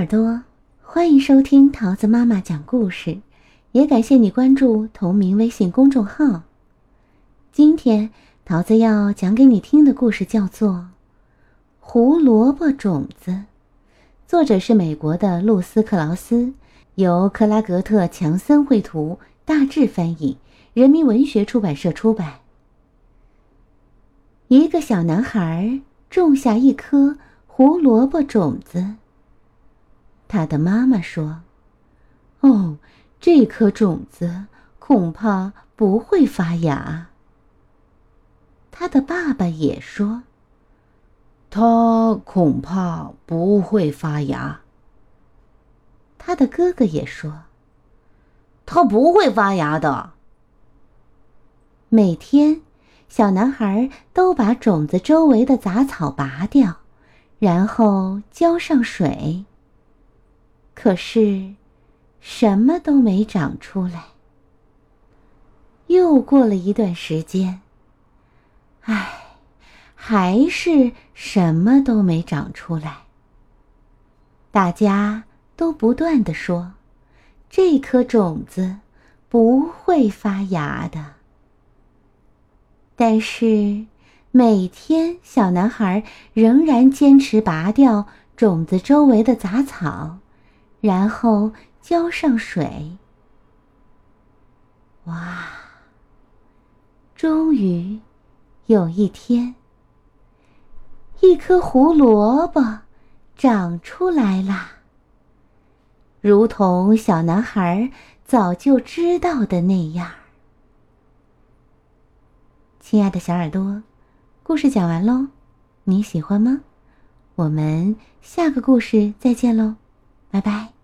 耳朵，欢迎收听桃子妈妈讲故事，也感谢你关注同名微信公众号。今天桃子要讲给你听的故事叫做《胡萝卜种子》，作者是美国的露丝·克劳斯，由克拉格特·强森绘图，大致翻译，人民文学出版社出版。一个小男孩种下一颗胡萝卜种子。他的妈妈说：“哦，这颗种子恐怕不会发芽。”他的爸爸也说：“它恐怕不会发芽。”他的哥哥也说：“它不会发芽的。”每天，小男孩都把种子周围的杂草拔掉，然后浇上水。可是，什么都没长出来。又过了一段时间，唉，还是什么都没长出来。大家都不断的说：“这颗种子不会发芽的。”但是，每天小男孩仍然坚持拔掉种子周围的杂草。然后浇上水。哇！终于有一天，一颗胡萝卜长出来啦，如同小男孩早就知道的那样。亲爱的小耳朵，故事讲完喽，你喜欢吗？我们下个故事再见喽。拜拜。